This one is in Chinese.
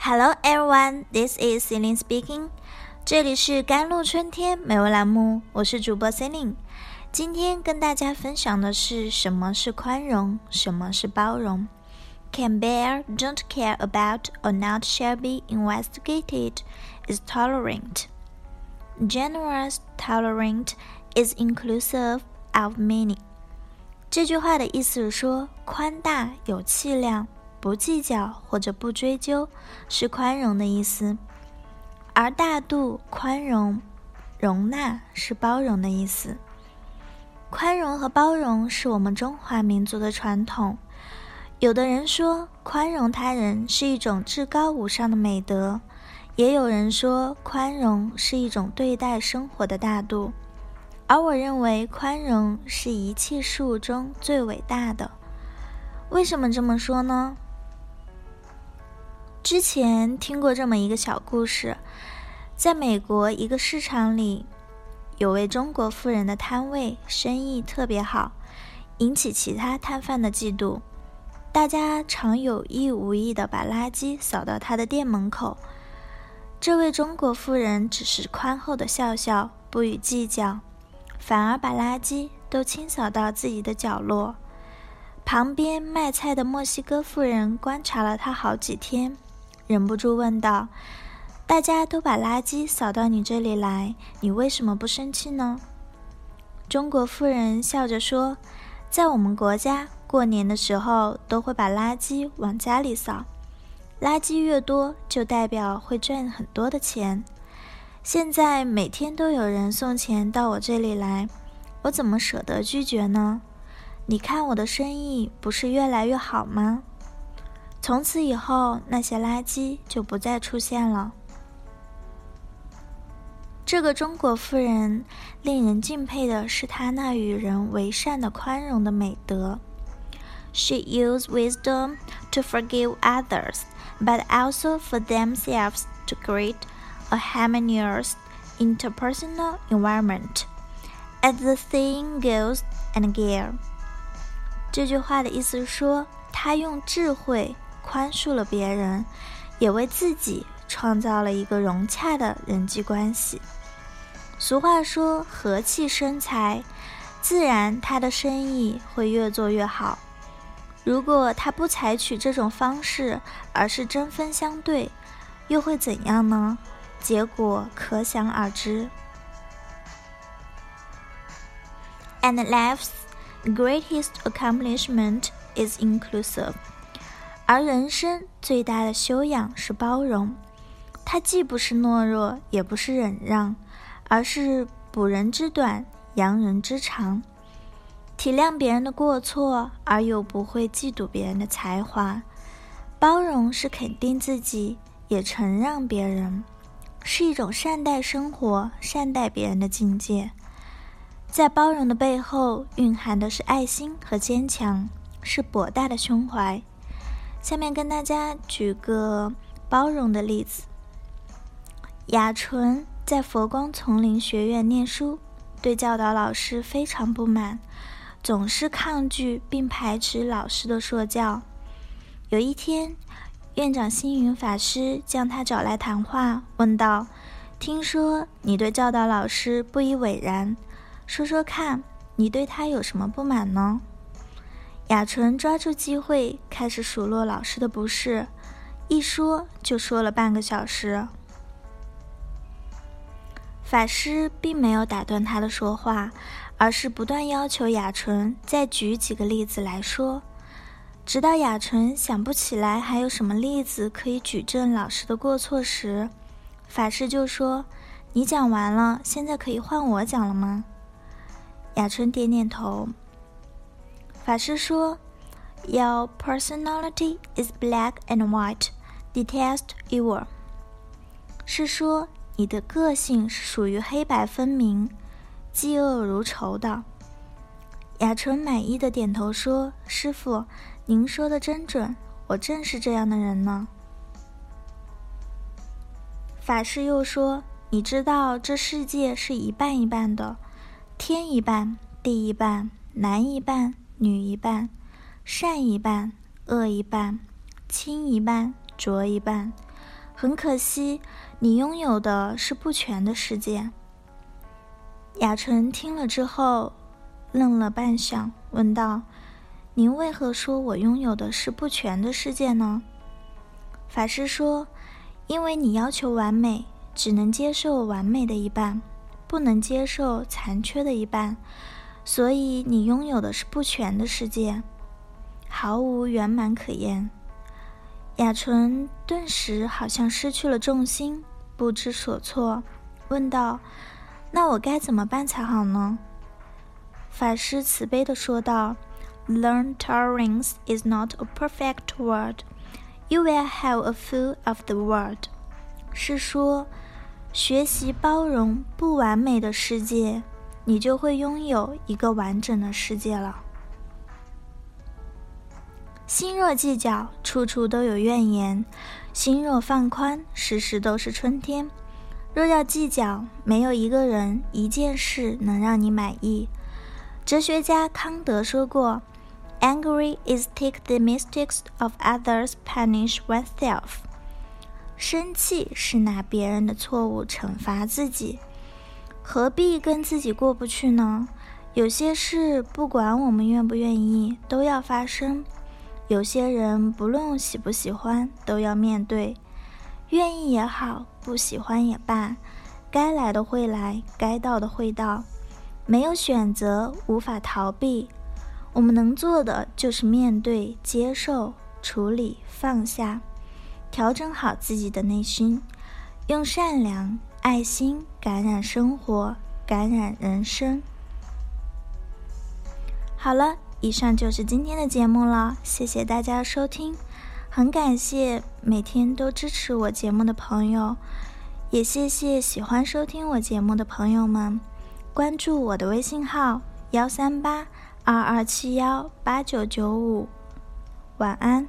Hello everyone, this is Celine speaking. 这里是甘露春天美味栏目，我是主播 Celine。今天跟大家分享的是什么是宽容，什么是包容。Can bear, don't care about, or not shall be investigated is tolerant. Generous, tolerant is inclusive of many. 这句话的意思是说，宽大有气量。 不计较或者不追究是宽容的意思，而大度、宽容、容纳是包容的意思。宽容和包容是我们中华民族的传统。有的人说，宽容他人是一种至高无上的美德；也有人说，宽容是一种对待生活的大度。而我认为，宽容是一切事物中最伟大的。为什么这么说呢？之前听过这么一个小故事，在美国一个市场里，有位中国富人的摊位生意特别好，引起其他摊贩的嫉妒。大家常有意无意的把垃圾扫到他的店门口，这位中国富人只是宽厚的笑笑，不予计较，反而把垃圾都清扫到自己的角落。旁边卖菜的墨西哥富人观察了他好几天。忍不住问道：“大家都把垃圾扫到你这里来，你为什么不生气呢？”中国妇人笑着说：“在我们国家，过年的时候都会把垃圾往家里扫，垃圾越多，就代表会赚很多的钱。现在每天都有人送钱到我这里来，我怎么舍得拒绝呢？你看我的生意不是越来越好吗？”从此以后，那些垃圾就不再出现了。这个中国妇人令人敬佩的是她那与人为善的宽容的美德。She used wisdom to forgive others, but also for themselves to create a harmonious interpersonal environment. As the saying goes, and gear。这句话的意思是说，她用智慧。宽恕了别人，也为自己创造了一个融洽的人际关系。俗话说“和气生财”，自然他的生意会越做越好。如果他不采取这种方式，而是针锋相对，又会怎样呢？结果可想而知。And life's greatest accomplishment is inclusive. 而人生最大的修养是包容，它既不是懦弱，也不是忍让，而是补人之短，扬人之长，体谅别人的过错，而又不会嫉妒别人的才华。包容是肯定自己，也承让别人，是一种善待生活、善待别人的境界。在包容的背后，蕴含的是爱心和坚强，是博大的胸怀。下面跟大家举个包容的例子。雅纯在佛光丛林学院念书，对教导老师非常不满，总是抗拒并排斥老师的说教。有一天，院长星云法师将他找来谈话，问道：“听说你对教导老师不以为然，说说看，你对他有什么不满呢？”雅纯抓住机会开始数落老师的不是，一说就说了半个小时。法师并没有打断他的说话，而是不断要求雅纯再举几个例子来说，直到雅纯想不起来还有什么例子可以举证老师的过错时，法师就说：“你讲完了，现在可以换我讲了吗？”雅纯点点头。法师说：“Your personality is black and white, detest evil。”是说你的个性是属于黑白分明、嫉恶如仇的。雅纯满意的点头说：“师傅，您说的真准，我正是这样的人呢。”法师又说：“你知道这世界是一半一半的，天一半，地一半，男一半。”女一半，善一半，恶一半，清一半，浊一半，很可惜，你拥有的是不全的世界。雅纯听了之后，愣了半晌，问道：“您为何说我拥有的是不全的世界呢？”法师说：“因为你要求完美，只能接受完美的一半，不能接受残缺的一半，所以你拥有的是不全的世界，毫无圆满可言。”雅纯顿时好像失去了重心，不知所措，问道：“那我该怎么办才好呢？”法师慈悲地说道：“Learn tolerance is not a perfect world. You will have a fool of the world.” 是说，学习包容不完美的世界，你就会拥有一个完整的世界了。心若计较，处处都有怨言；心若放宽，时时都是春天。若要计较，没有一个人、一件事能让你满意。哲学家康德说过：“Angry is take the mistakes of others, punish oneself。”生气是拿别人的错误惩罚自己，何必跟自己过不去呢？有些事，不管我们愿不愿意，都要发生。有些人不论喜不喜欢都要面对，愿意也好，不喜欢也罢，该来的会来，该到的会到，没有选择，无法逃避。我们能做的就是面对、接受、处理、放下，调整好自己的内心，用善良、爱心感染生活，感染人生。好了。以上就是今天的节目了，谢谢大家收听，很感谢每天都支持我节目的朋友，也谢谢喜欢收听我节目的朋友们，关注我的微信号幺三八二二七幺八九九五，晚安。